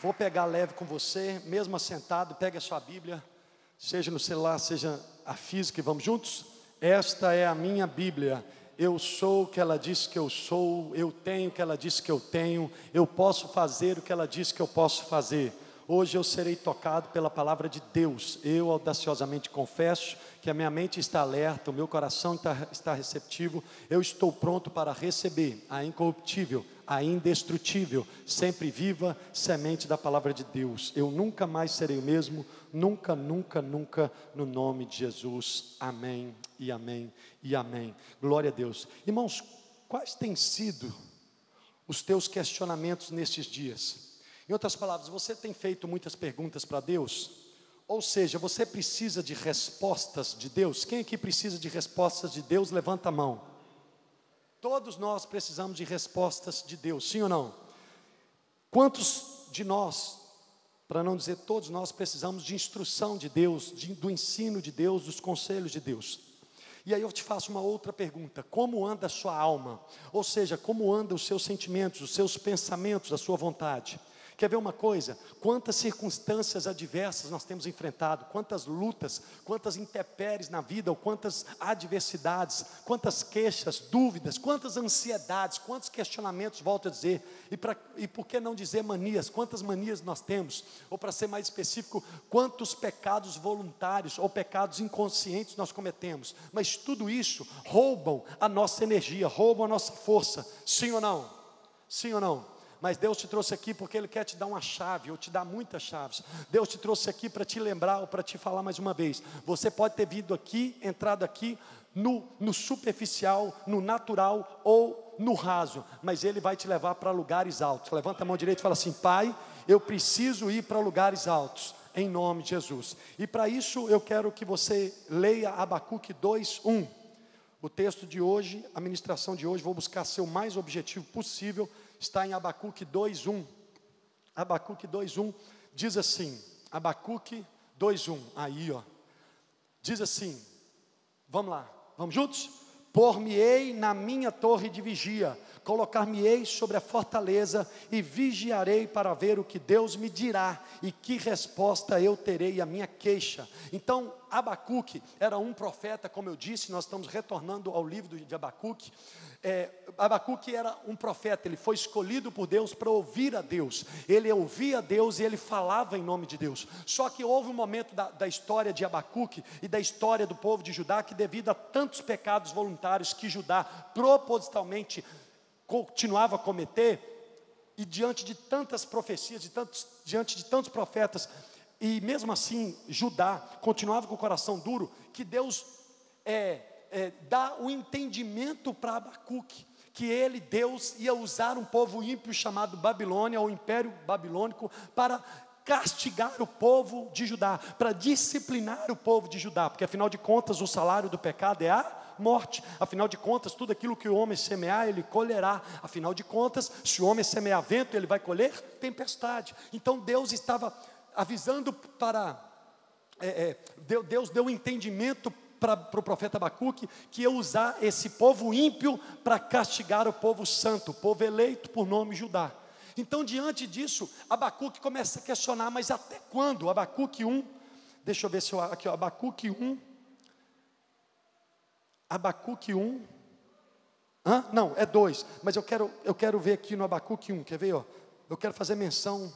Vou pegar leve com você, mesmo assentado, pegue a sua Bíblia, seja no celular, seja a física, e vamos juntos? Esta é a minha Bíblia. Eu sou o que ela disse que eu sou, eu tenho o que ela disse que eu tenho, eu posso fazer o que ela disse que eu posso fazer. Hoje eu serei tocado pela palavra de Deus. Eu audaciosamente confesso que a minha mente está alerta, o meu coração está, está receptivo. Eu estou pronto para receber a incorruptível, a indestrutível, sempre viva semente da palavra de Deus. Eu nunca mais serei o mesmo, nunca, nunca, nunca, no nome de Jesus. Amém e amém e amém. Glória a Deus. Irmãos, quais têm sido os teus questionamentos nestes dias? Em outras palavras, você tem feito muitas perguntas para Deus? Ou seja, você precisa de respostas de Deus? Quem aqui precisa de respostas de Deus? Levanta a mão. Todos nós precisamos de respostas de Deus, sim ou não? Quantos de nós, para não dizer todos nós, precisamos de instrução de Deus, de, do ensino de Deus, dos conselhos de Deus? E aí eu te faço uma outra pergunta: como anda a sua alma? Ou seja, como andam os seus sentimentos, os seus pensamentos, a sua vontade? Quer ver uma coisa? Quantas circunstâncias adversas nós temos enfrentado, quantas lutas, quantas intempéries na vida, ou quantas adversidades, quantas queixas, dúvidas, quantas ansiedades, quantos questionamentos, volto a dizer, e, pra, e por que não dizer manias, quantas manias nós temos, ou para ser mais específico, quantos pecados voluntários ou pecados inconscientes nós cometemos, mas tudo isso roubam a nossa energia, roubam a nossa força, sim ou não? Sim ou não? Mas Deus te trouxe aqui porque Ele quer te dar uma chave, ou te dar muitas chaves. Deus te trouxe aqui para te lembrar, ou para te falar mais uma vez. Você pode ter vindo aqui, entrado aqui, no, no superficial, no natural ou no raso, mas Ele vai te levar para lugares altos. Levanta a mão direita e fala assim: Pai, eu preciso ir para lugares altos, em nome de Jesus. E para isso eu quero que você leia Abacuque 2, 1. O texto de hoje, a ministração de hoje, vou buscar ser o mais objetivo possível está em Abacuque 2:1. Abacuque 2:1 diz assim: Abacuque 2:1. Aí, ó. Diz assim: Vamos lá. Vamos juntos? Por-me-ei na minha torre de vigia, colocar-me-ei sobre a fortaleza e vigiarei para ver o que Deus me dirá e que resposta eu terei à minha queixa. Então, Abacuque era um profeta, como eu disse, nós estamos retornando ao livro de Abacuque é, Abacuque era um profeta, ele foi escolhido por Deus para ouvir a Deus, ele ouvia Deus e ele falava em nome de Deus. Só que houve um momento da, da história de Abacuque e da história do povo de Judá que, devido a tantos pecados voluntários que Judá propositalmente continuava a cometer, e diante de tantas profecias, de tantos, diante de tantos profetas, e mesmo assim Judá continuava com o coração duro, que Deus é, é, dá o entendimento para Abacuque, que ele, Deus, ia usar um povo ímpio chamado Babilônia, ou Império Babilônico, para castigar o povo de Judá, para disciplinar o povo de Judá, porque afinal de contas o salário do pecado é a morte. Afinal de contas, tudo aquilo que o homem semear, ele colherá. Afinal de contas, se o homem semear vento, ele vai colher tempestade. Então Deus estava avisando para. É, é, Deus deu entendimento para o profeta Abacuque que ia usar esse povo ímpio para castigar o povo santo, o povo eleito por nome Judá. Então, diante disso, Abacuque começa a questionar, mas até quando? Abacuque 1, deixa eu ver se eu. Aqui, ó, Abacuque 1. Abacuque 1. Hã? Não, é 2. Mas eu quero, eu quero ver aqui no Abacuque 1, quer ver? Ó? Eu quero fazer menção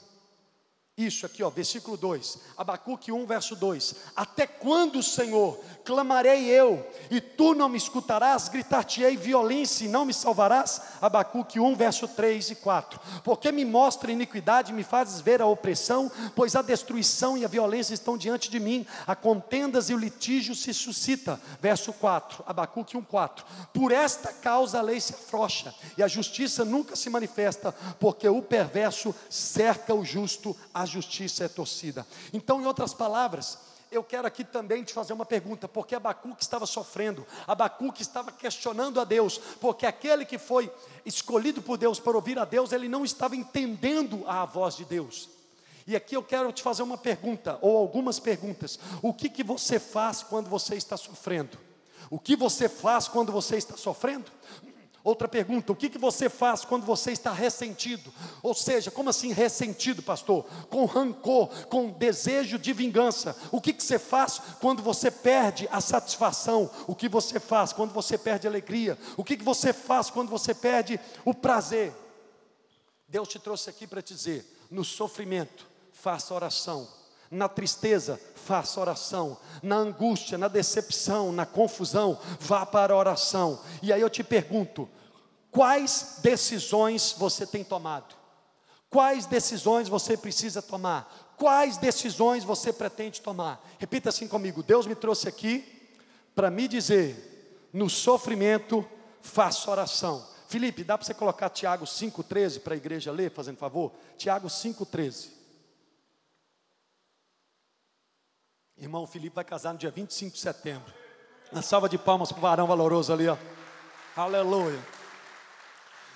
isso aqui, ó, versículo 2, Abacuque 1, verso 2: Até quando, Senhor, clamarei eu, e tu não me escutarás, gritar-te-ei violência e não me salvarás? Abacuque 1, verso 3 e 4: Porque me mostra iniquidade e me fazes ver a opressão, pois a destruição e a violência estão diante de mim, a contendas e o litígio se suscita. Verso 4, Abacuque 1, 4: Por esta causa a lei se afrouxa, e a justiça nunca se manifesta, porque o perverso cerca o justo a justiça é torcida. Então, em outras palavras, eu quero aqui também te fazer uma pergunta, porque Abacuque estava sofrendo, Abacuque estava questionando a Deus, porque aquele que foi escolhido por Deus para ouvir a Deus, ele não estava entendendo a voz de Deus. E aqui eu quero te fazer uma pergunta, ou algumas perguntas. O que, que você faz quando você está sofrendo? O que você faz quando você está sofrendo? Outra pergunta: o que, que você faz quando você está ressentido? Ou seja, como assim ressentido, pastor? Com rancor, com desejo de vingança. O que, que você faz quando você perde a satisfação? O que você faz quando você perde a alegria? O que, que você faz quando você perde o prazer? Deus te trouxe aqui para te dizer: no sofrimento, faça oração. Na tristeza, faça oração. Na angústia, na decepção, na confusão, vá para a oração. E aí eu te pergunto: Quais decisões você tem tomado? Quais decisões você precisa tomar? Quais decisões você pretende tomar? Repita assim comigo: Deus me trouxe aqui para me dizer, no sofrimento, faça oração. Felipe, dá para você colocar Tiago 5,13 para a igreja ler, fazendo favor? Tiago 5,13. Irmão Felipe vai casar no dia 25 de setembro. Uma salva de palmas para o varão valoroso ali, ó. Aleluia.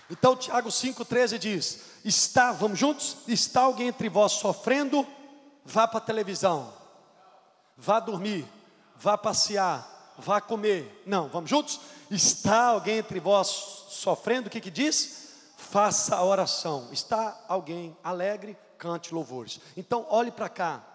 Então Tiago 5,13 diz: Está, vamos juntos? Está alguém entre vós sofrendo? Vá para a televisão, vá dormir, vá passear, vá comer. Não, vamos juntos? Está alguém entre vós sofrendo? O que, que diz? Faça a oração. Está alguém alegre? Cante louvores. Então olhe para cá.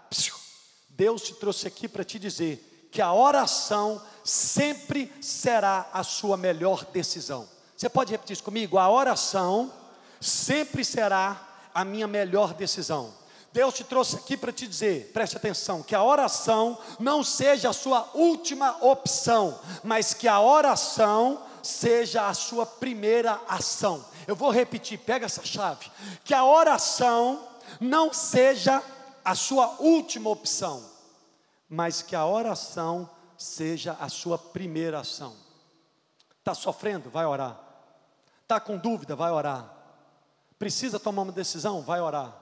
Deus te trouxe aqui para te dizer que a oração sempre será a sua melhor decisão. Você pode repetir isso comigo? A oração sempre será a minha melhor decisão. Deus te trouxe aqui para te dizer, preste atenção, que a oração não seja a sua última opção, mas que a oração seja a sua primeira ação. Eu vou repetir, pega essa chave. Que a oração não seja a sua última opção, mas que a oração seja a sua primeira ação. Está sofrendo? Vai orar. Está com dúvida? Vai orar. Precisa tomar uma decisão? Vai orar.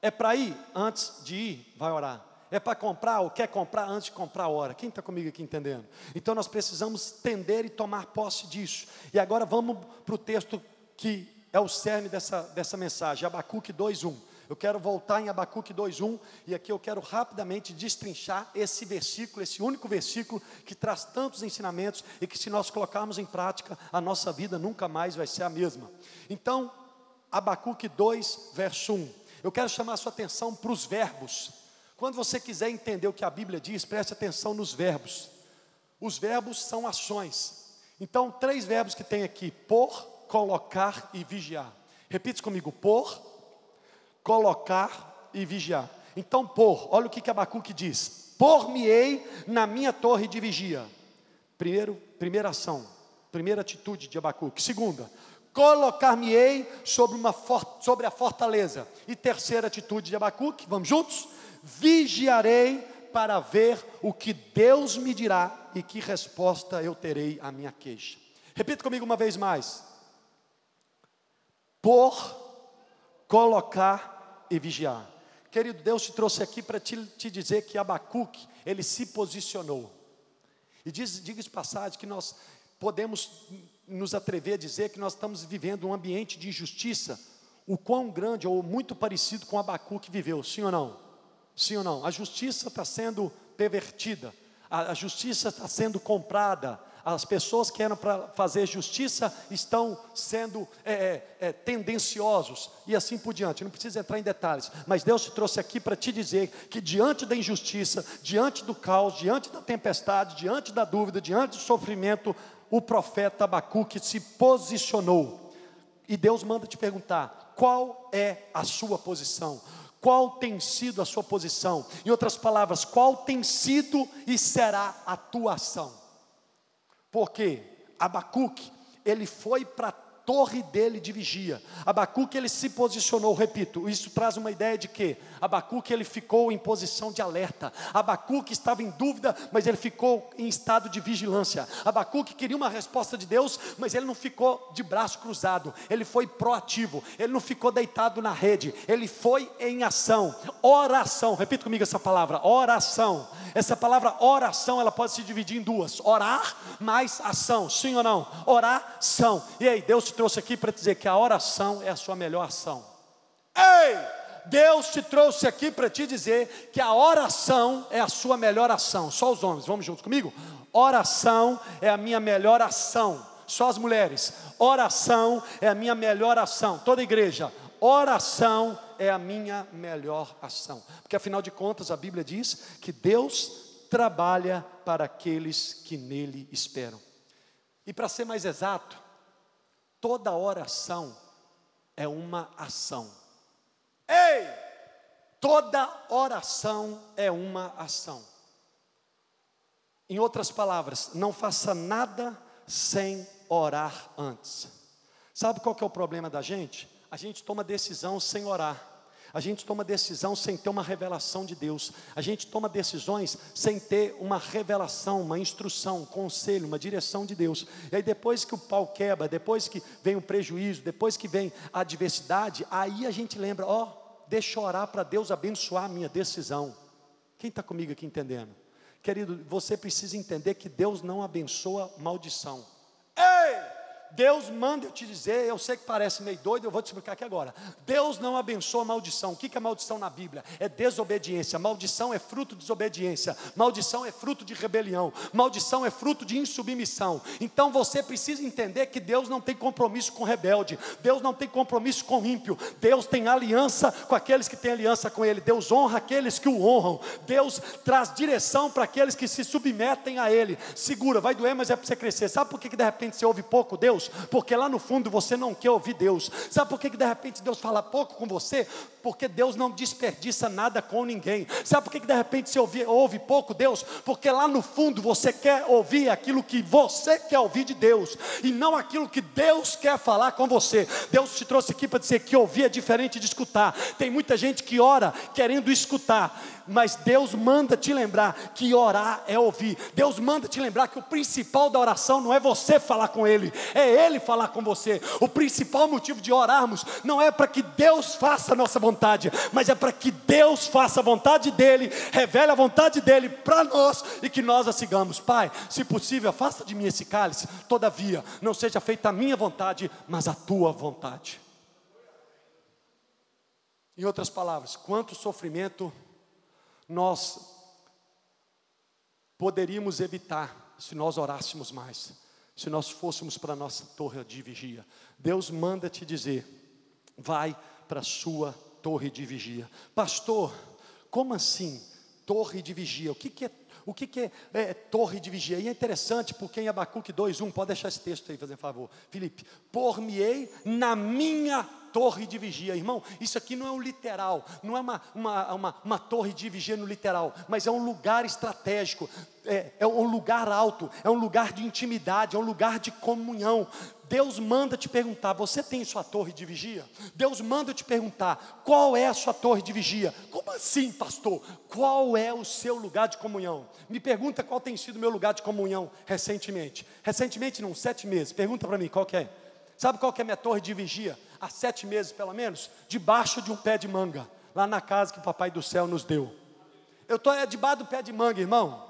É para ir? Antes de ir, vai orar. É para comprar ou quer comprar antes de comprar a hora. Quem está comigo aqui entendendo? Então nós precisamos tender e tomar posse disso. E agora vamos para o texto que é o cerne dessa, dessa mensagem, Abacuque 2,1. Eu quero voltar em Abacuque 2:1 e aqui eu quero rapidamente destrinchar esse versículo, esse único versículo que traz tantos ensinamentos e que se nós colocarmos em prática, a nossa vida nunca mais vai ser a mesma. Então, Abacuque 2, verso 1. Eu quero chamar a sua atenção para os verbos. Quando você quiser entender o que a Bíblia diz, preste atenção nos verbos. Os verbos são ações. Então, três verbos que tem aqui: por, colocar e vigiar. Repite comigo: por, colocar e vigiar. Então, por, olha o que, que Abacuque diz: Por-me-ei na minha torre de vigia. Primeiro, primeira ação, primeira atitude de Abacuque. Segunda, colocar-me-ei sobre, uma sobre a fortaleza. E terceira atitude de Abacuque, vamos juntos? Vigiarei para ver o que Deus me dirá e que resposta eu terei à minha queixa. Repita comigo uma vez mais. Por colocar e vigiar. Querido, Deus te trouxe aqui para te, te, dizer que Abacuque, ele se posicionou. E diz, diga de passagem que nós podemos nos atrever a dizer que nós estamos vivendo um ambiente de injustiça, o quão grande ou muito parecido com Abacuque viveu, sim ou não? Sim ou não? A justiça está sendo pervertida, a, a justiça está sendo comprada, as pessoas que eram para fazer justiça estão sendo é, é, é, tendenciosos e assim por diante. Não precisa entrar em detalhes, mas Deus te trouxe aqui para te dizer que diante da injustiça, diante do caos, diante da tempestade, diante da dúvida, diante do sofrimento, o profeta Abacuque se posicionou. E Deus manda te perguntar: qual é a sua posição? Qual tem sido a sua posição? Em outras palavras, qual tem sido e será a tua ação? Porque Abacuque, ele foi para torre dele de vigia. Abacuque ele se posicionou, repito, isso traz uma ideia de que Abacuque ele ficou em posição de alerta. Abacuque estava em dúvida, mas ele ficou em estado de vigilância. Abacuque queria uma resposta de Deus, mas ele não ficou de braço cruzado. Ele foi proativo. Ele não ficou deitado na rede. Ele foi em ação. Oração. Repita comigo essa palavra, oração. Essa palavra oração, ela pode se dividir em duas: orar mais ação. Sim ou não? Oração. E aí, Deus trouxe aqui para dizer que a oração é a sua melhor ação. Ei! Deus te trouxe aqui para te dizer que a oração é a sua melhor ação. Só os homens, vamos juntos comigo? Oração é a minha melhor ação. Só as mulheres. Oração é a minha melhor ação. Toda igreja, oração é a minha melhor ação. Porque afinal de contas a Bíblia diz que Deus trabalha para aqueles que nele esperam. E para ser mais exato, toda oração é uma ação. Ei! Toda oração é uma ação. Em outras palavras, não faça nada sem orar antes. Sabe qual que é o problema da gente? A gente toma decisão sem orar. A gente toma decisão sem ter uma revelação de Deus. A gente toma decisões sem ter uma revelação, uma instrução, um conselho, uma direção de Deus. E aí depois que o pau quebra, depois que vem o prejuízo, depois que vem a adversidade, aí a gente lembra, ó, oh, deixa eu orar para Deus abençoar a minha decisão. Quem está comigo aqui entendendo? Querido, você precisa entender que Deus não abençoa maldição. Ei! Deus manda eu te dizer, eu sei que parece meio doido, eu vou te explicar aqui agora. Deus não abençoa maldição. O que é maldição na Bíblia? É desobediência. Maldição é fruto de desobediência. Maldição é fruto de rebelião. Maldição é fruto de insubmissão. Então você precisa entender que Deus não tem compromisso com rebelde. Deus não tem compromisso com ímpio. Deus tem aliança com aqueles que têm aliança com Ele. Deus honra aqueles que o honram. Deus traz direção para aqueles que se submetem a Ele. Segura, vai doer, mas é para você crescer. Sabe por que de repente você ouve pouco Deus? Deus, porque lá no fundo você não quer ouvir Deus. Sabe por que, de repente Deus fala pouco com você? Porque Deus não desperdiça nada com ninguém. Sabe por que de repente você ouve, ouve pouco Deus? Porque lá no fundo você quer ouvir aquilo que você quer ouvir de Deus e não aquilo que Deus quer falar com você. Deus te trouxe aqui para dizer que ouvir é diferente de escutar. Tem muita gente que ora querendo escutar mas Deus manda te lembrar que orar é ouvir. Deus manda te lembrar que o principal da oração não é você falar com Ele, é Ele falar com você. O principal motivo de orarmos não é para que Deus faça a nossa vontade, mas é para que Deus faça a vontade dEle, revele a vontade dEle para nós e que nós a sigamos. Pai, se possível, afasta de mim esse cálice, todavia, não seja feita a minha vontade, mas a tua vontade. Em outras palavras, quanto sofrimento nós poderíamos evitar se nós orássemos mais, se nós fôssemos para a nossa torre de vigia. Deus manda te dizer: vai para a sua torre de vigia. Pastor, como assim? Torre de vigia. O que, que é o que, que é, é, torre de vigia? E é interessante porque em Abacuque 2,1, pode deixar esse texto aí, fazer favor. Felipe, por-me-ei na minha torre de vigia. Irmão, isso aqui não é um literal, não é uma, uma, uma, uma torre de vigia no literal, mas é um lugar estratégico, é, é um lugar alto, é um lugar de intimidade, é um lugar de comunhão. Deus manda te perguntar: você tem sua torre de vigia? Deus manda te perguntar: qual é a sua torre de vigia? Como assim, pastor? Qual é o seu lugar de comunhão? Me pergunta qual tem sido o meu lugar de comunhão recentemente. Recentemente, não, sete meses. Pergunta para mim qual é. Sabe qual é a minha torre de vigia? Há sete meses, pelo menos, debaixo de um pé de manga, lá na casa que o Papai do Céu nos deu. Eu estou é, debaixo do pé de manga, irmão.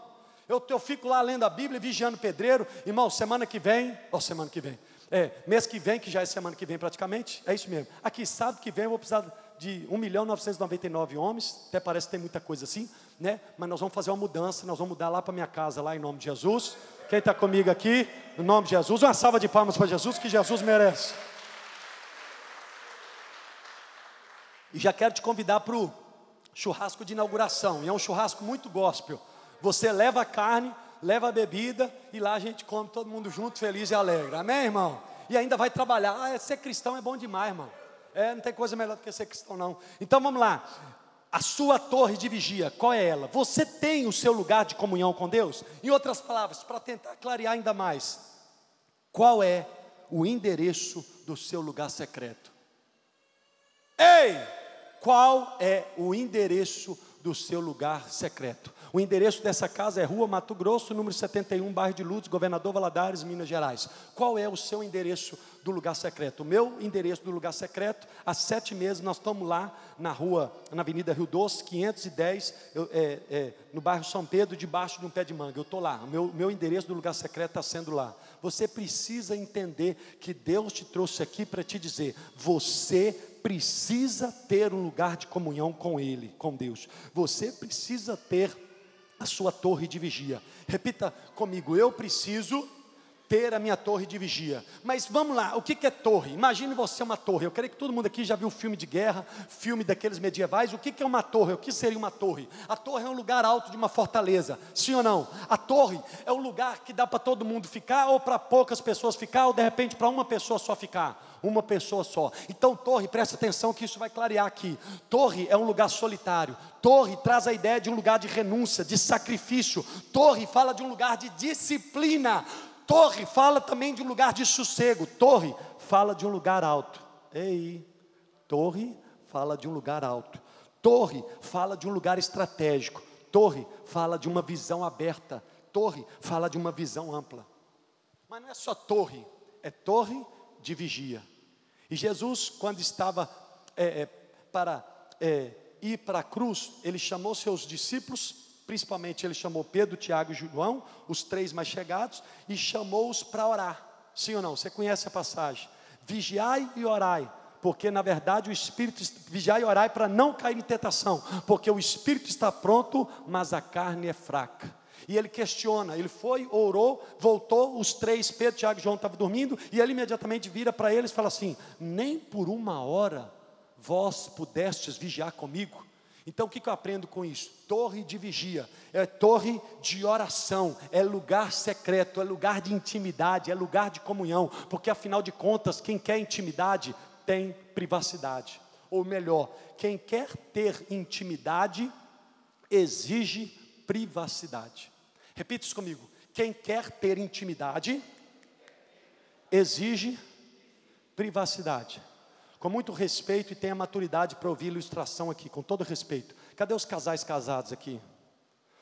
Eu, eu fico lá lendo a Bíblia, vigiando o pedreiro. Irmão, semana que vem, ó, semana que vem, é, mês que vem, que já é semana que vem praticamente, é isso mesmo. Aqui, sábado que vem, eu vou precisar de 1 milhão 999 homens, até parece que tem muita coisa assim, né? Mas nós vamos fazer uma mudança, nós vamos mudar lá para minha casa, lá em nome de Jesus. Quem está comigo aqui, em nome de Jesus, uma salva de palmas para Jesus, que Jesus merece. E já quero te convidar para o churrasco de inauguração, e é um churrasco muito gospel. Você leva a carne, leva a bebida, e lá a gente come todo mundo junto, feliz e alegre. Amém, irmão? E ainda vai trabalhar. Ah, ser cristão é bom demais, irmão. É, não tem coisa melhor do que ser cristão, não. Então vamos lá. A sua torre de vigia, qual é ela? Você tem o seu lugar de comunhão com Deus? Em outras palavras, para tentar clarear ainda mais, qual é o endereço do seu lugar secreto? Ei! Qual é o endereço do seu lugar secreto? O endereço dessa casa é Rua Mato Grosso, número 71, bairro de Lourdes, Governador Valadares, Minas Gerais. Qual é o seu endereço do lugar secreto? O meu endereço do lugar secreto, há sete meses nós estamos lá na rua, na Avenida Rio Doce, 510, eu, é, é, no bairro São Pedro, debaixo de um pé de manga. Eu estou lá, o meu, meu endereço do lugar secreto está sendo lá. Você precisa entender que Deus te trouxe aqui para te dizer: você precisa ter um lugar de comunhão com Ele, com Deus. Você precisa ter a sua torre de vigia. Repita comigo: eu preciso ter a minha torre de vigia. Mas vamos lá, o que, é torre? Imagine você uma torre. Eu creio que todo mundo aqui já viu filme de guerra, filme daqueles medievais. O que, que é uma torre? O que seria uma torre? A torre é um lugar alto de uma fortaleza, sim ou não? A torre é um lugar que dá para todo mundo ficar, ou para poucas pessoas ficar, ou de repente para uma pessoa só ficar uma pessoa só. Então, torre, presta atenção que isso vai clarear aqui. Torre é um lugar solitário. Torre traz a ideia de um lugar de renúncia, de sacrifício. Torre fala de um lugar de disciplina. Torre fala também de um lugar de sossego. Torre fala de um lugar alto. Ei, torre fala de um lugar alto. Torre fala de um lugar estratégico. Torre fala de uma visão aberta. Torre fala de uma visão ampla. Mas não é só torre, é torre de vigia. E Jesus, quando estava é, é, para é, ir para a cruz, ele chamou seus discípulos principalmente ele chamou Pedro, Tiago e João, os três mais chegados, e chamou-os para orar. Sim ou não? Você conhece a passagem? Vigiai e orai, porque na verdade o espírito vigiai e orai para não cair em tentação, porque o espírito está pronto, mas a carne é fraca. E ele questiona, ele foi, orou, voltou, os três, Pedro, Tiago e João estavam dormindo, e ele imediatamente vira para eles e fala assim: Nem por uma hora vós pudestes vigiar comigo. Então o que, eu aprendo com isso? Torre de vigia, é torre de oração, é lugar secreto, é lugar de intimidade, é lugar de comunhão, porque afinal de contas, quem quer intimidade tem privacidade. Ou melhor, quem quer ter intimidade exige privacidade. Repita isso comigo. Quem quer ter intimidade exige privacidade com muito respeito e tenha maturidade para ouvir a ilustração aqui, com todo respeito. Cadê os casais casados aqui?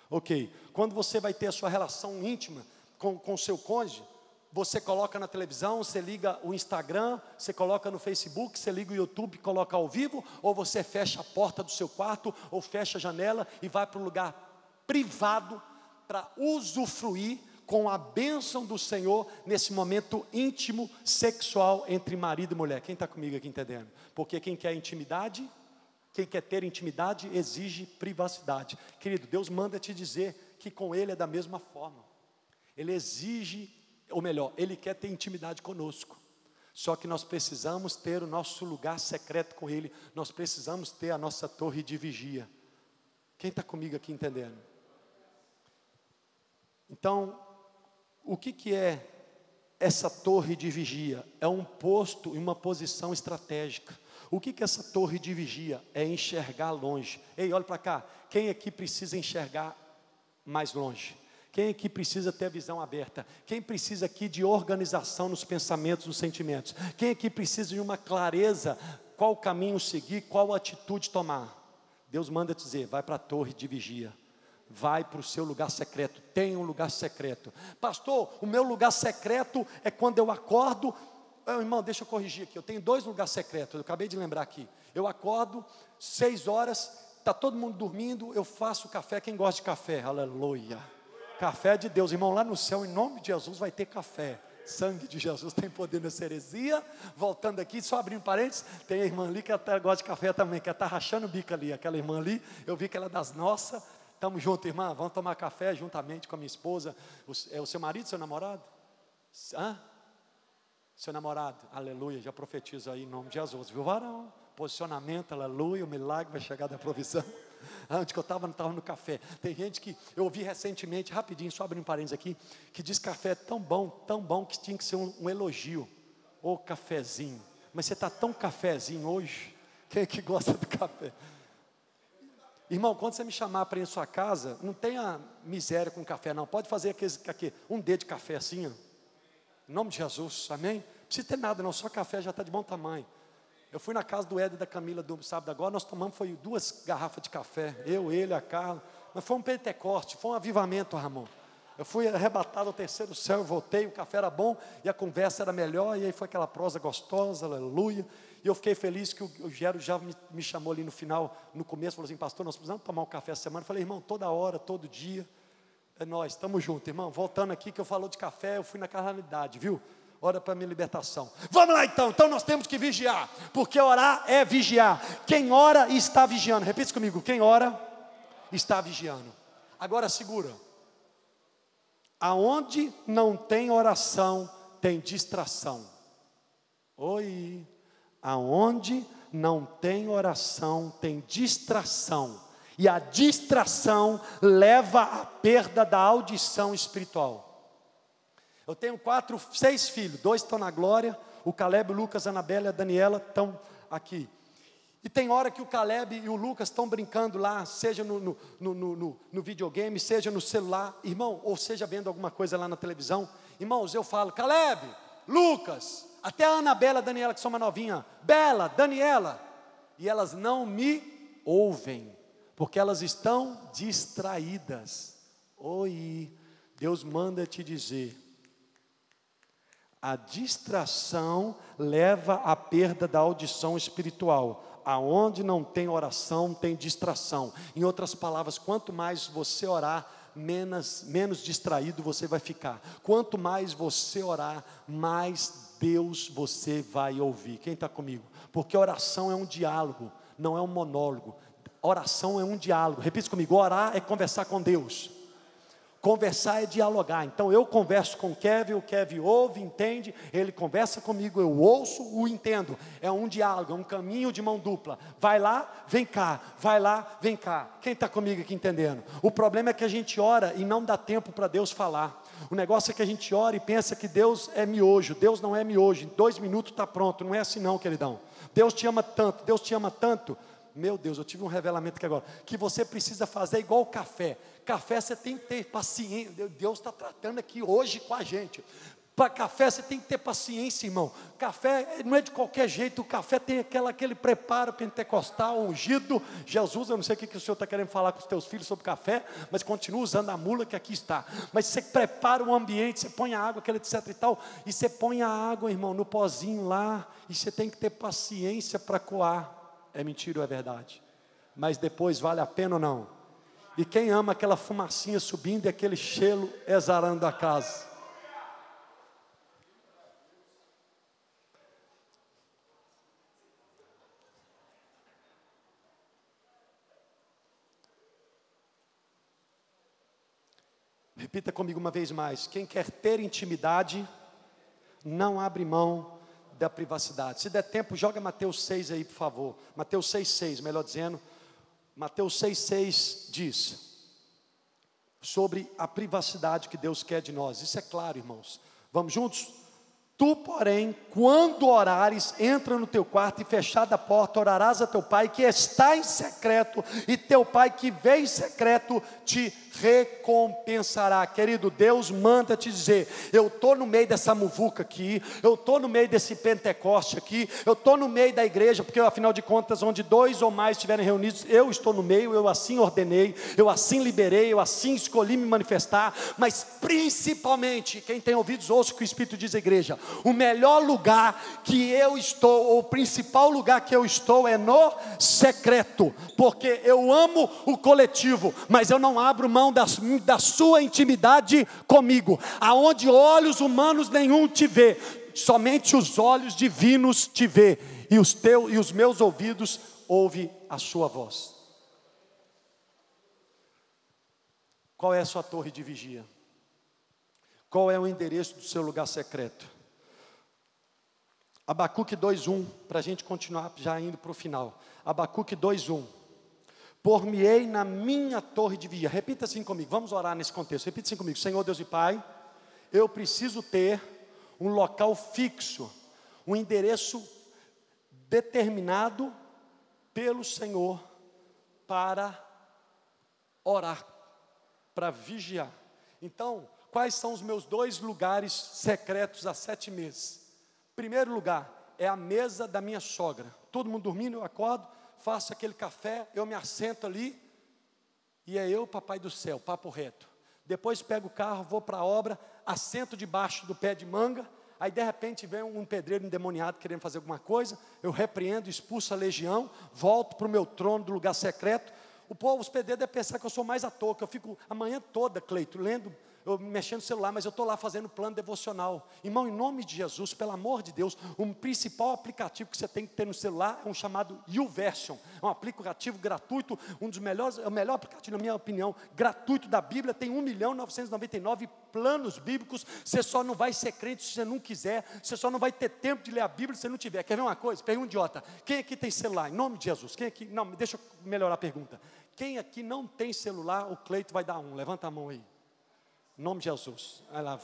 Ok, quando você vai ter a sua relação íntima com o seu cônjuge, você coloca na televisão, você liga o Instagram, você coloca no Facebook, você liga o YouTube, coloca ao vivo, ou você fecha a porta do seu quarto, ou fecha a janela e vai para um lugar privado para usufruir com a bênção do Senhor nesse momento íntimo, sexual entre marido e mulher. Quem está comigo aqui entendendo? Porque quem quer intimidade, quem quer ter intimidade, exige privacidade. Querido, Deus manda te dizer que com Ele é da mesma forma. Ele exige, ou melhor, Ele quer ter intimidade conosco. Só que nós precisamos ter o nosso lugar secreto com Ele, nós precisamos ter a nossa torre de vigia. Quem está comigo aqui entendendo? Então, o que, que é essa torre de vigia? É um posto em uma posição estratégica. O que, que essa torre de vigia? É enxergar longe. Ei, olha para cá. Quem aqui precisa enxergar mais longe? Quem aqui precisa ter a visão aberta? Quem precisa aqui de organização nos pensamentos, nos sentimentos? Quem aqui precisa de uma clareza, qual caminho seguir, qual atitude tomar? Deus manda dizer, vai para a torre de vigia vai para o seu lugar secreto. Tem um lugar secreto. Pastor, o meu lugar secreto é quando eu acordo. Oh, irmão, deixa eu corrigir aqui. Eu tenho dois lugares secretos. Eu acabei de lembrar aqui. Eu acordo, seis horas, está todo mundo dormindo. Eu faço café. Quem gosta de café? Aleluia. Café de Deus, irmão. Lá no céu, em nome de Jesus, vai ter café. Sangue de Jesus tem poder nessa heresia. Voltando aqui, só abrindo parênteses, tem a irmã ali que até gosta de café também, que está rachando o bico ali. Aquela irmã ali, eu vi que ela é das nossas Estamos juntos, irmã. Vamos tomar café juntamente com a minha esposa. O, é o seu marido, seu namorado? Hã? Seu namorado, aleluia. Já profetizo aí em nome de Jesus, viu, varão? Posicionamento, aleluia. O milagre vai chegar da provisão. Antes que eu estava, não estava no café. Tem gente que eu ouvi recentemente, rapidinho, só abrindo um parênteses aqui, que diz café é tão bom, tão bom que tinha que ser um, um elogio. Ô cafezinho. Mas você está tão cafezinho hoje. Quem é que gosta do café? Irmão, quando você me chamar para ir em sua casa, não tenha miséria com café, não. Pode fazer aquele, aqui, um dedo de café assim, ó. em nome de Jesus, amém? Não precisa ter nada, não, só café já está de bom tamanho. Eu fui na casa do Ed e da Camila do sábado agora, nós tomamos foi duas garrafas de café, eu, ele, a Carla. Mas foi um pentecoste, foi um avivamento, Ramon. Eu fui arrebatado ao terceiro céu, voltei, o café era bom e a conversa era melhor, e aí foi aquela prosa gostosa, aleluia. E eu fiquei feliz que o, Gero já me, me, chamou ali no final, no começo, falou assim, pastor, nós precisamos tomar um café essa semana. Eu falei, irmão, toda hora, todo dia, é nós, estamos juntos, irmão. Voltando aqui, que eu falou de café, eu fui na carnalidade, viu? Ora para minha libertação. Vamos lá então, então nós temos que vigiar, porque orar é vigiar. Quem ora está vigiando. Repita comigo, quem ora está vigiando. Agora segura. Aonde não tem oração, tem distração. Oi, aonde não tem oração, tem distração. E a distração leva à perda da audição espiritual. Eu tenho quatro, seis filhos, dois estão na glória, o Caleb, o Lucas, a Anabela e a Daniela estão aqui. E tem hora que o Caleb e o Lucas estão brincando lá, seja no, no, no, no, videogame, seja no celular, irmão, ou seja vendo alguma coisa lá na televisão. Irmãos, eu falo, Caleb, Lucas, até a Anabela, a Daniela, que são uma novinha, Bela, Daniela, e elas não me ouvem, porque elas estão distraídas. Oi, Deus manda te dizer, a distração leva à perda da audição espiritual. Aonde não tem oração, tem distração. Em outras palavras, quanto mais você orar, menos, menos distraído você vai ficar. Quanto mais você orar, mais Deus você vai ouvir. Quem está comigo? Porque oração é um diálogo, não é um monólogo. Oração é um diálogo. Repita comigo: orar é conversar com Deus. Conversar é dialogar. Então eu converso com o Kevin, o Kevin ouve, entende, ele conversa comigo, eu ouço, o entendo. É um diálogo, é um caminho de mão dupla. Vai lá, vem cá, vai lá, vem cá. Quem está comigo aqui entendendo? O problema é que a gente ora e não dá tempo para Deus falar. O negócio é que a gente ora e pensa que Deus é miojo. Deus não é miojo. Em dois minutos está pronto. Não é assim não, queridão. Deus te ama tanto, Deus te ama tanto. Meu Deus, eu tive um revelamento aqui agora. Que você precisa fazer igual o café. Café você tem que ter paciência. Deus está tratando aqui hoje com a gente. Para café você tem que ter paciência, irmão. Café não é de qualquer jeito. O café tem aquela, aquele preparo pentecostal, ungido. Jesus, eu não sei o que, que o senhor está querendo falar com os teus filhos sobre café, mas continua usando a mula que aqui está. Mas você prepara o ambiente, você põe a água, aquele etc e tal, e você põe a água, irmão, no pozinho lá, e você tem que ter paciência para coar. É mentira ou é verdade? Mas depois vale a pena ou não? E quem ama aquela fumacinha subindo e aquele cheiro exarando a casa? Repita comigo uma vez mais: quem quer ter intimidade, não abre mão da privacidade. Se der tempo, joga Mateus 6 aí, por favor. Mateus 6, 6, melhor dizendo. Mateus 6,6 diz sobre a privacidade que Deus quer de nós. Isso é claro, irmãos. Vamos juntos? Tu, porém, quando orares, entra no teu quarto e fechada a porta, orarás a teu pai que está em secreto, e teu pai que vê em secreto te recompensará. Querido, Deus manda te dizer: eu estou no meio dessa muvuca aqui, eu estou no meio desse Pentecoste aqui, eu estou no meio da igreja, porque afinal de contas, onde dois ou mais estiverem reunidos, eu estou no meio, eu assim ordenei, eu assim liberei, eu assim escolhi me manifestar, mas principalmente, quem tem ouvidos, ouça o que o Espírito diz à igreja: o melhor lugar que eu estou, ou o principal lugar que eu estou é no secreto, porque eu amo o coletivo, mas eu não abro mão da, da sua intimidade comigo, aonde olhos humanos nenhum te vê, somente os olhos divinos te vê, e os, teu, e os meus ouvidos ouvem a sua voz. Qual é a sua torre de vigia? Qual é o endereço do seu lugar secreto? Abacuque 2:1, para a gente continuar já indo para o final. Abacuque 2:1. Por-me-ei na minha torre de via. Repita assim comigo, vamos orar nesse contexto. Repita assim comigo, Senhor Deus e Pai, eu preciso ter um local fixo, um endereço determinado pelo Senhor para orar, para vigiar. Então, quais são os meus dois lugares secretos há sete meses? Primeiro lugar é a mesa da minha sogra. Todo mundo dormindo, eu acordo, faço aquele café, eu me assento ali, e é eu, papai do céu, papo reto. Depois pego o carro, vou para a obra, assento debaixo do pé de manga, aí de repente vem um pedreiro endemoniado querendo fazer alguma coisa, eu repreendo, expulso a legião, volto para o meu trono do lugar secreto. O povo, os pedreiros devem pensar que eu sou mais à toa, que eu fico a manhã toda, Cleito, lendo eu mexendo no celular, mas eu estou lá fazendo plano devocional. Irmão, em nome de Jesus, pelo amor de Deus, o principal aplicativo que você tem que ter no celular é um chamado YouVersion. É um aplicativo gratuito, um dos melhores, é o melhor aplicativo, na minha opinião, gratuito da Bíblia. Tem 1 milhão 999 planos bíblicos. Você só não vai ser crente se você não quiser. Você só não vai ter tempo de ler a Bíblia se você não tiver. Quer ver uma coisa? Pergunta idiota. Quem aqui tem celular? Em nome de Jesus. Quem aqui? Não, deixa eu melhorar a pergunta. Quem aqui não tem celular, o Cleito vai dar um. Levanta a mão aí. Em nome de Jesus. Vai lá,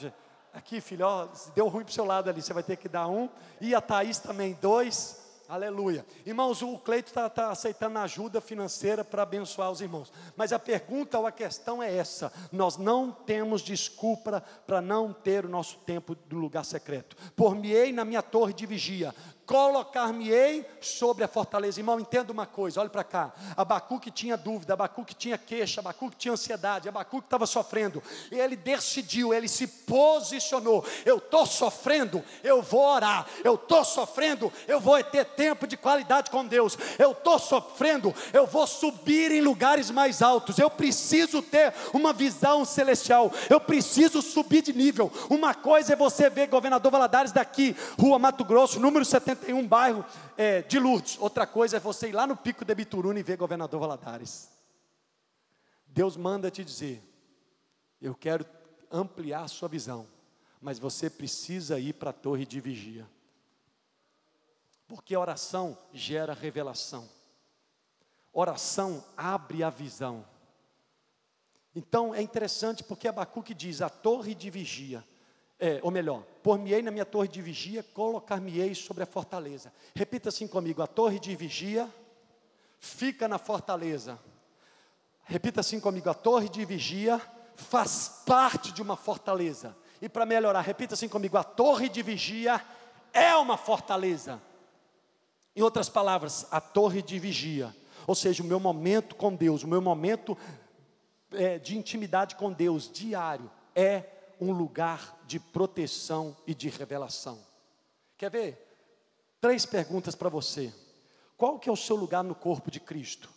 aqui, filho, ó, deu ruim para o seu lado ali, você vai ter que dar um. E a Thaís também, dois. Aleluia. Irmãos, o Cleito está tá aceitando ajuda financeira para abençoar os irmãos. Mas a pergunta ou a questão é essa: nós não temos desculpa para não ter o nosso tempo do lugar secreto. Por-me-ei na minha torre de vigia, colocar-me-ei sobre a fortaleza. Irmão, entenda uma coisa, olhe para cá. Abacuque tinha dúvida, Abacuque tinha queixa, Abacuque tinha ansiedade, Abacuque estava sofrendo. E ele decidiu, ele se posicionou. Eu estou sofrendo, eu vou orar. Eu estou sofrendo, eu vou ter tempo de qualidade com Deus. Eu estou sofrendo, eu vou subir em lugares mais altos. Eu preciso ter uma visão celestial. Eu preciso subir de nível. Uma coisa é você ver governador Valadares daqui, Rua Mato Grosso, número 70 tem um bairro é, de Lourdes. Outra coisa é você ir lá no pico de Bituruna e ver governador Valadares. Deus manda te dizer: eu quero ampliar a sua visão, mas você precisa ir para a torre de vigia. Porque oração gera revelação. Oração abre a visão. Então é interessante porque Abacuque diz: a torre de vigia é, ou melhor, por-me-ei na minha torre de vigia, colocar-me-ei sobre a fortaleza. Repita assim comigo: a torre de vigia fica na fortaleza. Repita assim comigo: a torre de vigia faz parte de uma fortaleza. E para melhorar, repita assim comigo: a torre de vigia é uma fortaleza. Em outras palavras, a torre de vigia, ou seja, o meu momento com Deus, o meu momento é, de intimidade com Deus diário, é um lugar de proteção e de revelação. Quer ver? Três perguntas para você. Qual que é o seu lugar no corpo de Cristo?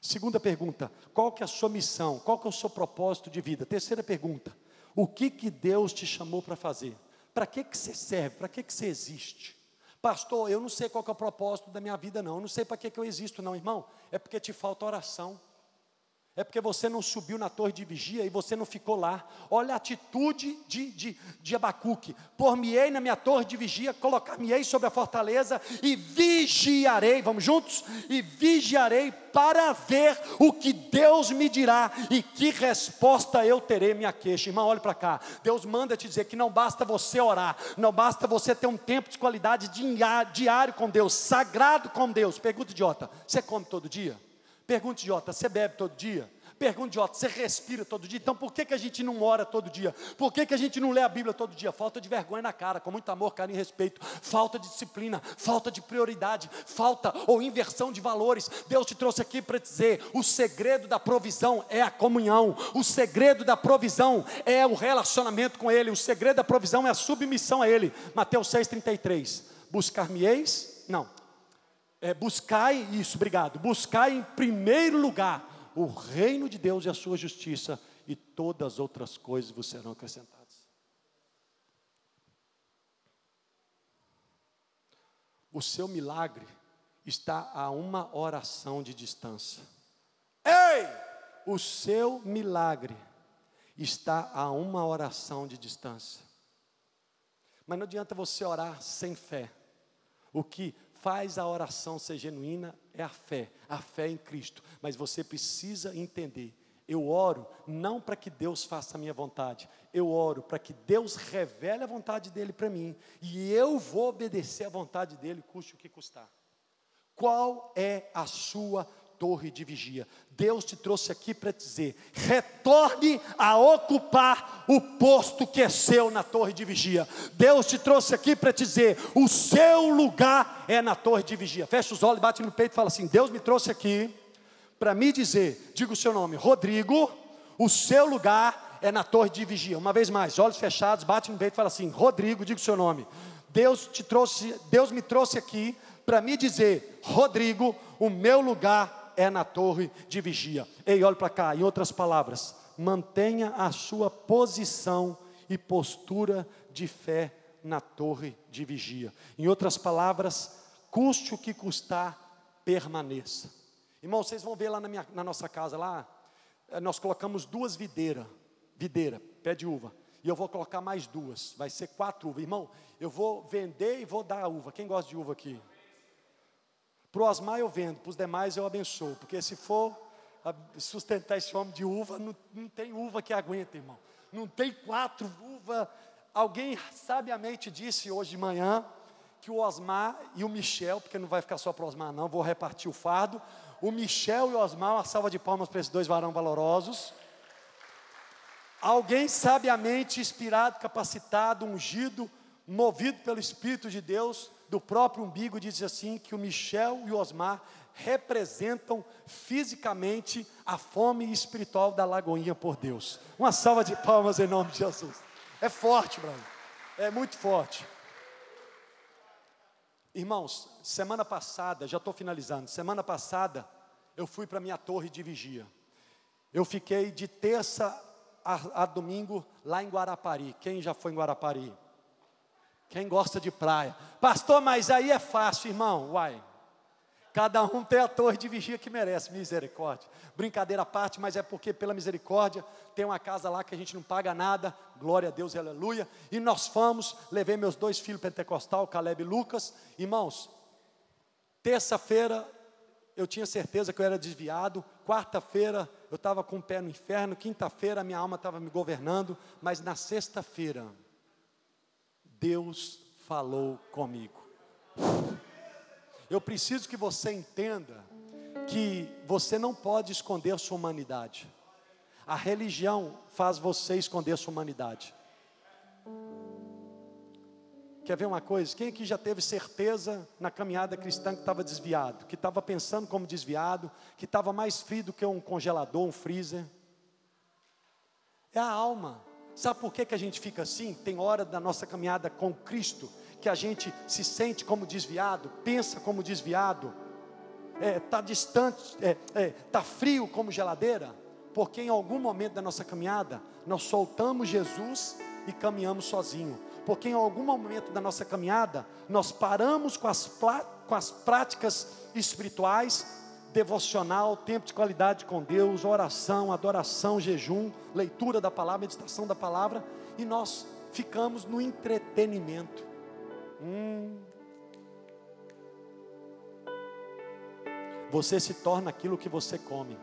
Segunda pergunta, qual que é a sua missão? Qual que é o seu propósito de vida? Terceira pergunta, o que que Deus te chamou para fazer? Para que que você serve? Para que que você existe? Pastor, eu não sei qual que é o propósito da minha vida não, eu não sei para que que eu existo não, irmão. É porque te falta oração. É porque você não subiu na torre de vigia e você não ficou lá. Olha a atitude de, de, de Abacuque: Por-me-ei na minha torre de vigia, colocar-me-ei sobre a fortaleza e vigiarei, vamos juntos? E vigiarei para ver o que Deus me dirá e que resposta eu terei minha queixa. Irmão, olhe para cá. Deus manda te dizer que não basta você orar, não basta você ter um tempo de qualidade diário com Deus, sagrado com Deus. Pergunta idiota: você come todo dia? Pergunta idiota, você bebe todo dia? Pergunta idiota, você respira todo dia? Então por que, que a gente não ora todo dia? Por que, que a gente não lê a Bíblia todo dia? Falta de vergonha na cara, com muito amor, carinho e respeito. Falta de disciplina, falta de prioridade, falta ou inversão de valores. Deus te trouxe aqui para dizer: o segredo da provisão é a comunhão, o segredo da provisão é o relacionamento com Ele, o segredo da provisão é a submissão a Ele. Mateus 6,33. Buscar-me-eis? Não é, buscai isso, obrigado. Buscai em primeiro lugar o reino de Deus e a sua justiça, e todas as outras coisas vos serão acrescentadas. O seu milagre está a uma oração de distância. Ei! O seu milagre está a uma oração de distância. Mas não adianta você orar sem fé. O que faz a oração ser genuína é a fé, a fé em Cristo. Mas você precisa entender: eu oro não para que Deus faça a minha vontade, eu oro para que Deus revele a vontade dele para mim, e eu vou obedecer a vontade dele, custe o que custar. Qual é a sua torre de vigia. Deus te trouxe aqui para dizer: retorne a ocupar o posto que é seu na torre de vigia. Deus te trouxe aqui para dizer: o seu lugar é na torre de vigia. Fecha os olhos, bate no peito e fala assim: Deus me trouxe aqui para me dizer, diga o seu nome, Rodrigo, o seu lugar é na torre de vigia. Uma vez mais, olhos fechados, bate no peito e fala assim: Rodrigo, diga o seu nome. Deus te trouxe, Deus me trouxe aqui para me dizer, Rodrigo, o meu lugar é na torre de vigia. Ei, olha para cá, em outras palavras, mantenha a sua posição e postura de fé na torre de vigia. Em outras palavras, custe o que custar, permaneça. Irmão, vocês vão ver lá na, minha, na nossa casa, lá, eh, nós colocamos duas videiras, videira, pé de uva, e eu vou colocar mais duas, vai ser quatro uvas. Irmão, eu vou vender e vou dar a uva. Quem gosta de uva aqui? Para o Osmar eu vendo, para os demais eu abençoo, porque se for sustentar esse homem de uva, não, não tem uva que aguenta, irmão. Não tem quatro uvas. Alguém sabiamente disse hoje de manhã que o Osmar e o Michel, porque não vai ficar só para o Osmar, não, vou repartir o fardo. O Michel e o Osmar, uma salva de palmas para esses dois varão valorosos. Alguém sabiamente inspirado, capacitado, ungido, movido pelo Espírito de Deus, do próprio umbigo, diz assim: que o Michel e o Osmar representam fisicamente a fome espiritual da Lagoinha por Deus. Uma salva de palmas em nome de Jesus. É forte, Brasil. É muito forte. Irmãos, semana passada, já estou finalizando. Semana passada, eu fui para minha torre de vigia. Eu fiquei de terça a, a domingo lá em Guarapari. Quem já foi em Guarapari? Quem gosta de praia? Pastor, mas aí é fácil, irmão. Uai. Cada um tem a torre de vigia que merece, misericórdia. Brincadeira à parte, mas é porque pela misericórdia tem uma casa lá que a gente não paga nada, glória a Deus, aleluia. E nós fomos, levei meus dois filhos pentecostal, Caleb e Lucas. Irmãos, terça-feira eu tinha certeza que eu era desviado, quarta-feira eu estava com o pé no inferno, quinta-feira minha alma estava me governando, mas na sexta-feira, Deus falou comigo. Eu preciso que você entenda que você não pode esconder sua humanidade. A religião faz você esconder sua humanidade. Quer ver uma coisa? Quem aqui já teve certeza na caminhada cristã que estava desviado, que estava pensando como desviado, que estava mais frio do que um congelador, um freezer? É a alma. Sabe por que, que a gente fica assim? Tem hora da nossa caminhada com Cristo que a gente se sente como desviado, pensa como desviado, está é, tá distante, está é, é, tá frio como geladeira, porque em algum momento da nossa caminhada nós soltamos Jesus e caminhamos sozinho. Porque em algum momento da nossa caminhada nós paramos com as, com as práticas espirituais, devocional, tempo de qualidade com Deus, oração, adoração, jejum, leitura da palavra, meditação da palavra, e nós ficamos no entretenimento. Hum. Você se torna aquilo que você come.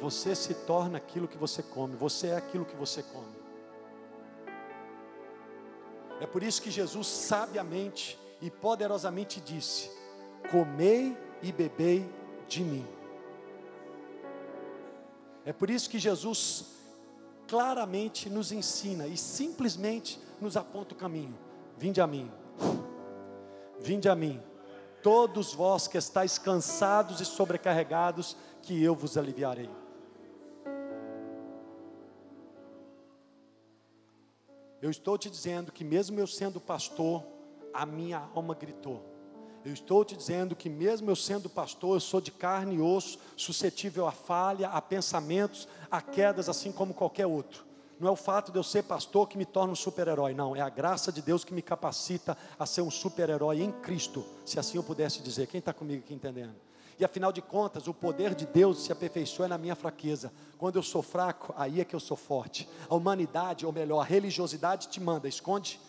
Você se torna aquilo que você come. Você é aquilo que você come. É por isso que Jesus sabiamente e poderosamente disse: Comei e bebei de mim. É por isso que Jesus claramente nos ensina e simplesmente nos aponta o caminho. Vinde a mim, vinde a mim, todos vós que estáis cansados e sobrecarregados, que eu vos aliviarei. Eu estou te dizendo que, mesmo eu sendo pastor, a minha alma gritou. Eu estou te dizendo que, mesmo eu sendo pastor, eu sou de carne e osso, suscetível a falha, a pensamentos, a quedas, assim como qualquer outro. Não é o fato de eu ser pastor que me torna um super-herói, não. É a graça de Deus que me capacita a ser um super-herói em Cristo, se assim eu pudesse dizer. Quem está comigo aqui entendendo? E afinal de contas, o poder de Deus se aperfeiçoa na minha fraqueza. Quando eu sou fraco, aí é que eu sou forte. A humanidade, ou melhor, a religiosidade te manda, esconde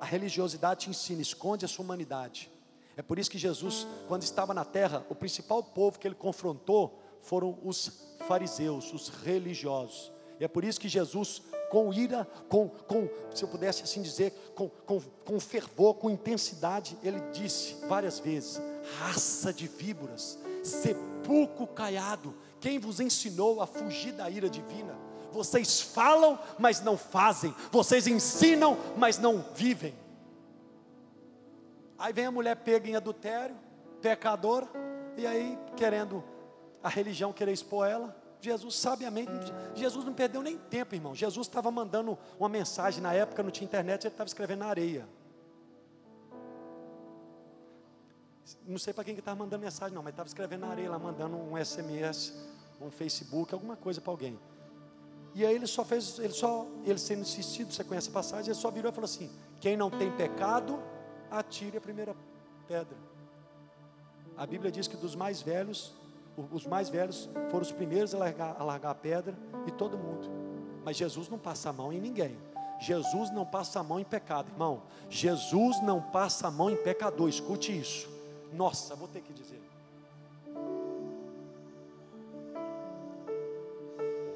a religiosidade te ensina, esconde a sua humanidade. É por isso que Jesus, quando estava na terra, o principal povo que ele confrontou foram os fariseus, os religiosos. E é por isso que Jesus, com ira, com, com se eu pudesse assim dizer, com, com, com fervor, com intensidade, ele disse várias vezes: raça de víboras, sepulcro caiado, quem vos ensinou a fugir da ira divina? Vocês falam, mas não fazem. Vocês ensinam, mas não vivem. Aí vem a mulher pega em adultério, pecadora, e aí querendo a religião querer expor ela. Jesus sabiamente, Jesus não perdeu nem tempo, irmão. Jesus estava mandando uma mensagem na época, não tinha internet, ele estava escrevendo na areia. Não sei para quem que estava mandando mensagem, não, mas estava escrevendo na areia lá, mandando um SMS, um Facebook, alguma coisa para alguém. E aí ele só fez, ele só, ele sendo insistido, você conhece a passagem, ele só virou e falou assim: quem não tem pecado, atire a primeira pedra. A Bíblia diz que dos mais velhos, os mais velhos foram os primeiros a largar, a largar a pedra e todo mundo. Mas Jesus não passa a mão em ninguém. Jesus não passa a mão em pecado, irmão. Jesus não passa a mão em pecador. Escute isso. Nossa, vou ter que dizer.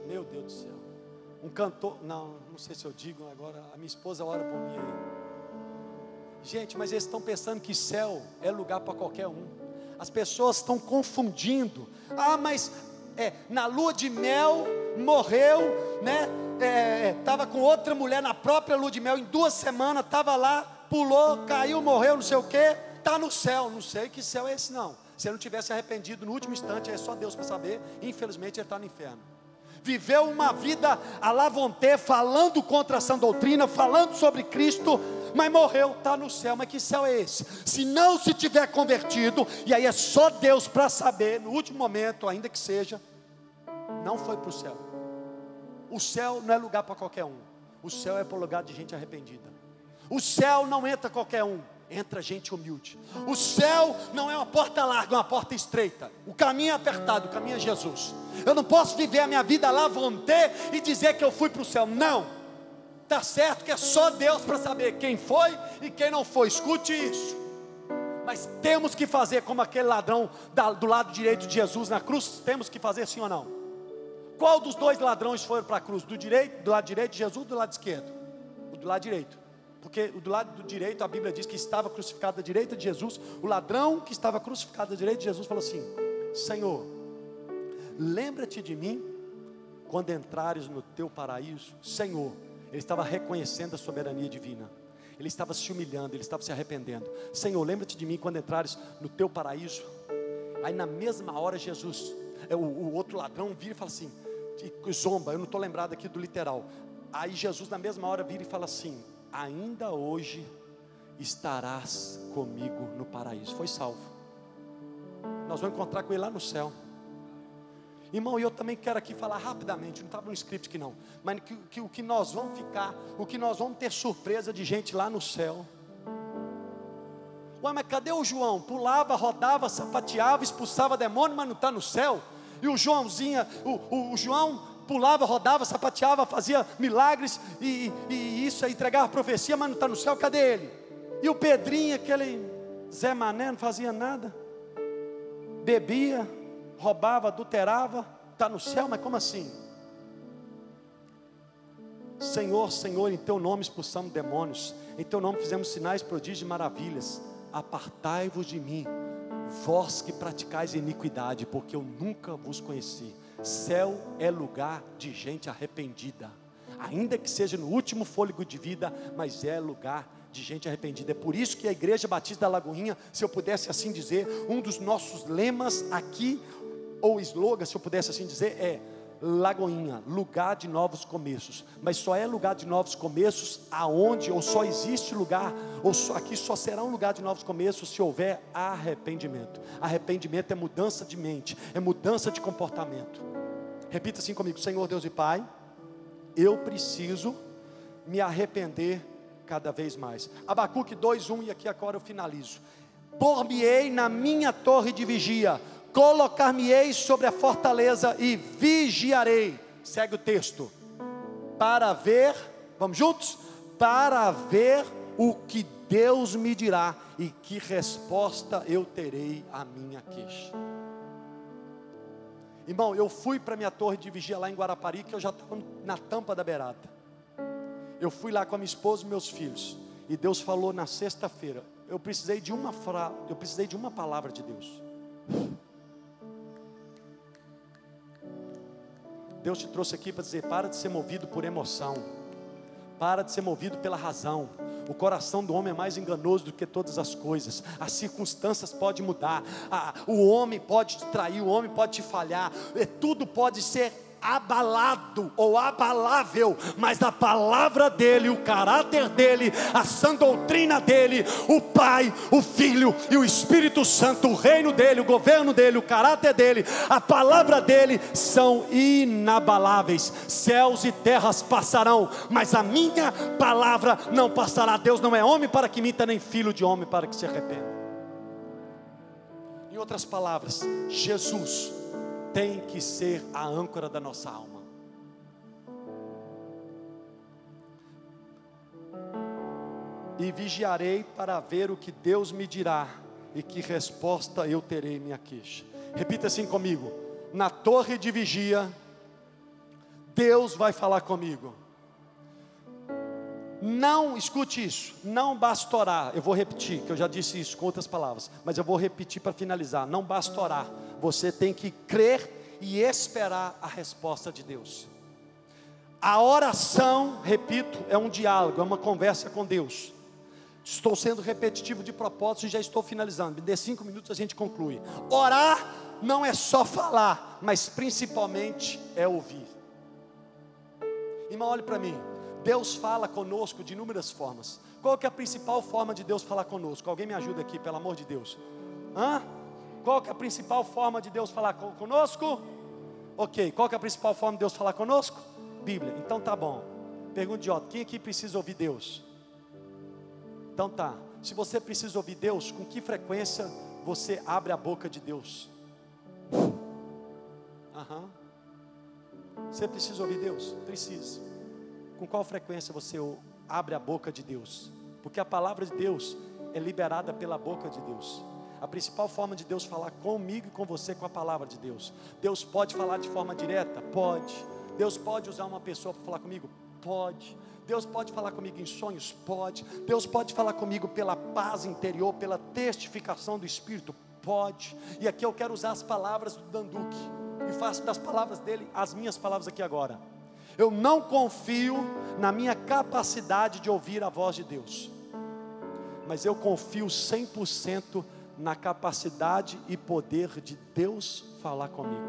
Meu Deus do céu. Um cantor, não, não sei se eu digo agora, a minha esposa ora por mim aí. Gente, mas eles estão pensando que céu é lugar para qualquer um. As pessoas estão confundindo. Ah, mas é, na lua de mel morreu, né? Estava é, com outra mulher na própria lua de mel, em duas semanas, estava lá, pulou, caiu, morreu, não sei o que, está no céu. Não sei que céu é esse, não. Se ele não tivesse arrependido no último instante, é só Deus para saber. Infelizmente, ele está no inferno viveu uma vida à lavonté, falando contra essa doutrina, falando sobre Cristo, mas morreu, está no céu. Mas que céu é esse? Se não se tiver convertido, e aí é só Deus para saber, no último momento, ainda que seja, não foi para o céu. O céu não é lugar para qualquer um, o céu é para o lugar de gente arrependida. O céu não entra qualquer um, entra gente humilde. O céu não é uma porta larga, é uma porta estreita. O caminho é apertado, o caminho é Jesus. Eu não posso viver a minha vida lá vontade e dizer que eu fui para o céu. Não. Tá certo que é só Deus para saber quem foi e quem não foi. Escute isso. Mas temos que fazer como aquele ladrão do lado direito de Jesus na cruz. Temos que fazer sim ou não? Qual dos dois ladrões foram para a cruz? Do direito, do lado direito de Jesus, ou do lado esquerdo? O do lado direito. Porque do lado do direito, a Bíblia diz que estava crucificado à direita de Jesus. O ladrão que estava crucificado à direita de Jesus falou assim: Senhor, lembra-te de mim quando entrares no teu paraíso. Senhor, ele estava reconhecendo a soberania divina. Ele estava se humilhando, ele estava se arrependendo. Senhor, lembra-te de mim quando entrares no teu paraíso. Aí na mesma hora Jesus, é, o, o outro ladrão vira e fala assim, zomba, eu não estou lembrado aqui do literal. Aí Jesus na mesma hora vira e fala assim: ainda hoje estarás comigo no paraíso. Foi salvo. Nós vamos encontrar com ele lá no céu. Irmão, eu também quero aqui falar rapidamente, não estava no script aqui não, mas que, que, o que nós vamos ficar, o que nós vamos ter surpresa de gente lá no céu. Ué, mas cadê o João? Pulava, rodava, sapateava, expulsava demônio, mas não está no céu. E o Joãozinho, o, o, o João pulava, rodava, sapateava, fazia milagres e, e isso aí entregava profecia, mas não está no céu, cadê ele? E o Pedrinho, aquele Zé Mané, não fazia nada, bebia, roubava, adulterava, está no céu, mas como assim? Senhor, Senhor, em teu nome expulsamos demônios, em teu nome fizemos sinais, prodígios e maravilhas. Apartai-vos de mim, vós que praticais iniquidade, porque eu nunca vos conheci. Céu é lugar de gente arrependida, ainda que seja no último fôlego de vida, mas é lugar de gente arrependida. É por isso que a Igreja Batista da Lagoinha, se eu pudesse assim dizer, um dos nossos lemas aqui, ou slogan, se eu pudesse assim dizer, é Lagoinha, lugar de novos começos. Mas só é lugar de novos começos aonde, ou só existe lugar, ou só, aqui só será um lugar de novos começos se houver arrependimento. Arrependimento é mudança de mente, é mudança de comportamento. Repita assim comigo: Senhor Deus e Pai, eu preciso me arrepender cada vez mais. Abacuque 2:1 e aqui agora eu finalizo. Por-me-ei na minha torre de vigia, colocar-me-ei sobre a fortaleza e vigiarei. Segue o texto. Para ver, vamos juntos? Para ver o que Deus me dirá e que resposta eu terei à minha queixa. Irmão, eu fui para minha torre de vigia lá em Guarapari, que eu já estava na tampa da beirada. Eu fui lá com a minha esposa e meus filhos. E Deus falou na sexta-feira. Eu precisei de uma fra... eu precisei de uma palavra de Deus. Deus te trouxe aqui para dizer: para de ser movido por emoção, para de ser movido pela razão. O coração do homem é mais enganoso do que todas as coisas. As circunstâncias podem mudar. o homem pode te trair, o homem pode te falhar. É, tudo pode ser abalado ou abalável, mas a palavra dele, o caráter dele, a sã doutrina dele, o Pai, o Filho e o Espírito Santo, o reino dele, o governo dele, o caráter dele, a palavra dele são inabaláveis. Céus e terras passarão, mas a minha palavra não passará. Deus não é homem para que minta, nem filho de homem para que se arrependa. Em outras palavras, Jesus tem que ser a âncora da nossa alma. E vigiarei para ver o que Deus me dirá e que resposta eu terei minha queixa. Repita assim comigo: na torre de vigia, Deus vai falar comigo. Não, escute isso, não basta orar. Eu vou repetir, que eu já disse isso com outras palavras, mas eu vou repetir para finalizar. Não basta orar, você tem que crer e esperar a resposta de Deus. A oração, repito, é um diálogo, é uma conversa com Deus. Estou sendo repetitivo de propósito e já estou finalizando. Me dê cinco minutos a gente conclui. Orar não é só falar, mas principalmente é ouvir. Irmão, olhe para mim. Deus fala conosco de inúmeras formas. Qual que é a principal forma de Deus falar conosco? Alguém me ajuda aqui, pelo amor de Deus. Hã? Qual que é a principal forma de Deus falar conosco? Ok, qual que é a principal forma de Deus falar conosco? Bíblia. Então tá bom. Pergunta de quem aqui precisa ouvir Deus? Então tá. Se você precisa ouvir Deus, com que frequência você abre a boca de Deus? Aham. Você precisa ouvir Deus? Precisa com qual frequência você abre a boca de Deus? Porque a palavra de Deus é liberada pela boca de Deus. A principal forma de Deus falar comigo e com você com a palavra de Deus. Deus pode falar de forma direta? Pode. Deus pode usar uma pessoa para falar comigo? Pode. Deus pode falar comigo em sonhos? Pode. Deus pode falar comigo pela paz interior, pela testificação do Espírito? Pode. E aqui eu quero usar as palavras do Danduque. E faço das palavras dele as minhas palavras aqui agora. Eu não confio na minha capacidade de ouvir a voz de Deus, mas eu confio 100% na capacidade e poder de Deus falar comigo.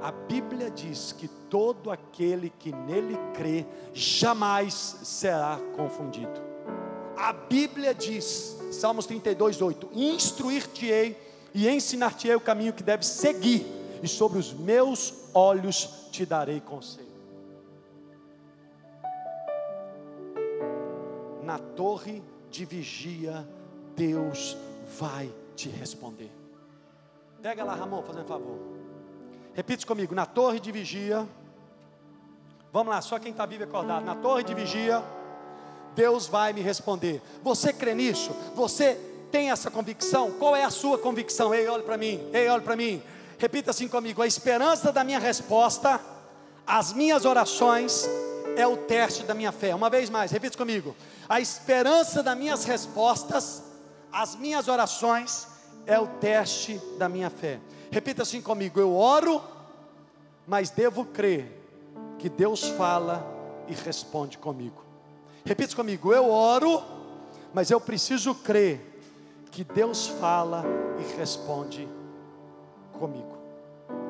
A Bíblia diz que todo aquele que nele crê jamais será confundido. A Bíblia diz, Salmos 32, 8: Instruir-te-ei e ensinar-te-ei o caminho que deves seguir, e sobre os meus olhos te darei conselho. Na torre de vigia, Deus vai te responder. Pega lá, Ramon, fazendo favor. Repite comigo: na torre de vigia. Vamos lá, só quem está vivo e acordado. Na torre de vigia, Deus vai me responder. Você crê nisso? Você tem essa convicção? Qual é a sua convicção? Ei, olhe para mim. Ei, olhe para mim. Repita assim comigo: a esperança da minha resposta, as minhas orações é o teste da minha fé. Uma vez mais, repita comigo. A esperança das minhas respostas, as minhas orações, é o teste da minha fé. Repita assim comigo: eu oro, mas devo crer que Deus fala e responde comigo. Repita comigo: eu oro, mas eu preciso crer que Deus fala e responde comigo,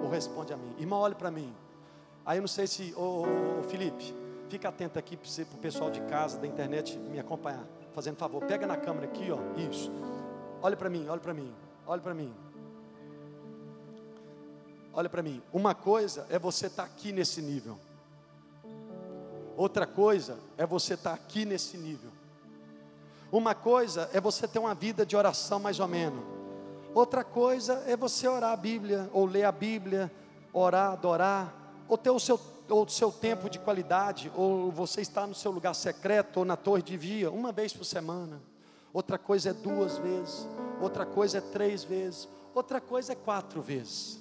ou responde a mim. Irmão, olhe para mim. Aí eu não sei se, ô, ô, ô Felipe, Fica atento aqui para o pessoal de casa, da internet, me acompanhar. Fazendo favor, pega na câmera aqui, ó. Isso. Olha para mim, olha para mim, olha para mim. Olha para mim. Uma coisa é você estar tá aqui nesse nível. Outra coisa é você estar tá aqui nesse nível. Uma coisa é você ter uma vida de oração mais ou menos. Outra coisa é você orar a Bíblia, ou ler a Bíblia, orar, adorar, ou ter o seu ou seu tempo de qualidade, ou você está no seu lugar secreto, ou na torre de via, uma vez por semana. Outra coisa é duas vezes, outra coisa é três vezes, outra coisa é quatro vezes.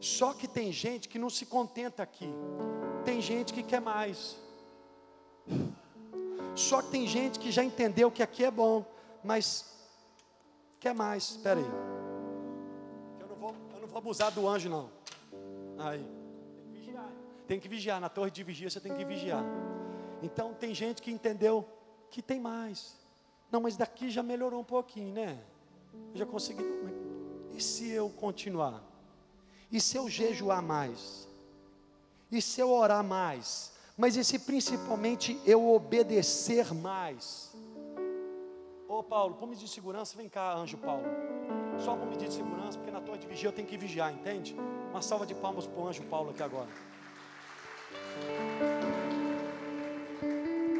Só que tem gente que não se contenta aqui, tem gente que quer mais. Só que tem gente que já entendeu que aqui é bom, mas quer mais. Espera aí. Eu não vou, eu não vou abusar do anjo, não. Aí tem que vigiar. Na torre de vigia você tem que vigiar. Então tem gente que entendeu que tem mais. Não, mas daqui já melhorou um pouquinho, né? Eu já consegui. E se eu continuar? E se eu jejuar mais? E se eu orar mais? Mas e se principalmente eu obedecer mais? Ô Paulo, por medida de segurança, vem cá, anjo Paulo. Só por medida de segurança, porque na torre de vigia eu tenho que vigiar, entende? Uma salva de palmas para o anjo Paulo aqui agora.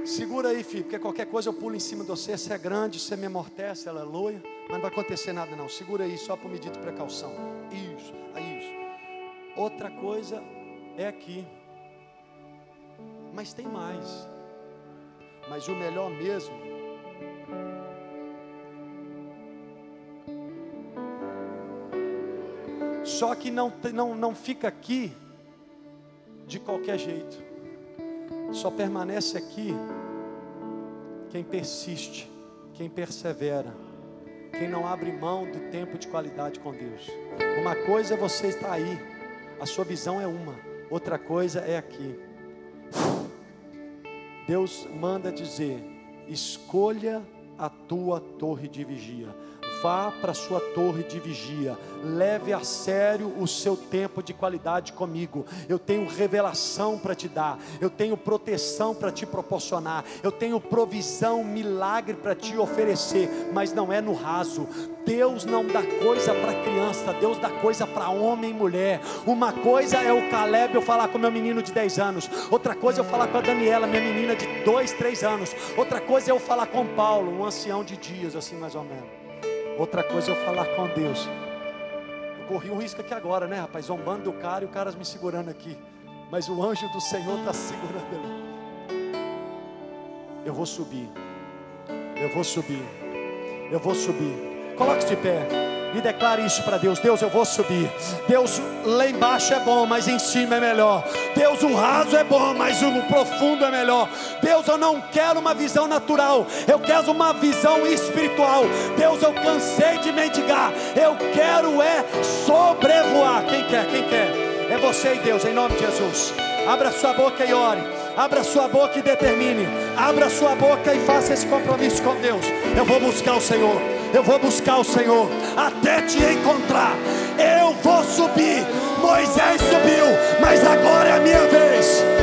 Segura aí, filho, porque qualquer coisa eu pulo em cima de você. Você é grande, você me amortece, aleluia. Mas não vai acontecer nada, não. Segura aí, só por medida de precaução. Isso, é isso. Outra coisa é aqui. Mas tem mais. Mas o melhor mesmo. Só que não, não, não fica aqui de qualquer jeito. Só permanece aqui quem persiste, quem persevera, quem não abre mão do tempo de qualidade com Deus. Uma coisa é você estar aí, a sua visão é uma, outra coisa é aqui. Deus manda dizer: escolha a tua torre de vigia. Vá para a sua torre de vigia. Leve a sério o seu tempo de qualidade comigo. Eu tenho revelação para te dar. Eu tenho proteção para te proporcionar. Eu tenho provisão, milagre para te oferecer. Mas não é no raso. Deus não dá coisa para criança. Deus dá coisa para homem e mulher. Uma coisa é o Caleb eu falar com meu menino de 10 anos. Outra coisa é eu falar com a Daniela, minha menina de 2, 3 anos. Outra coisa é eu falar com Paulo, um ancião de dias, assim mais ou menos. Outra coisa é eu falar com Deus. Eu corri um risco aqui agora, né, rapaz? Zombando do cara e o cara me segurando aqui. Mas o anjo do Senhor está segurando ele. Eu vou subir. Eu vou subir. Eu vou subir. Coloque-se de pé. E declare isso para Deus: Deus, eu vou subir. Deus, lá embaixo é bom, mas em cima é melhor. Deus, o raso é bom, mas o profundo é melhor. Deus, eu não quero uma visão natural, eu quero uma visão espiritual. Deus, eu cansei de mendigar, eu quero é sobrevoar. Quem quer? Quem quer? É você e Deus, em nome de Jesus. Abra sua boca e ore. Abra sua boca e determine. Abra sua boca e faça esse compromisso com Deus. Eu vou buscar o Senhor eu vou buscar o Senhor até te encontrar. Eu vou subir. Moisés subiu, mas agora é a minha vez.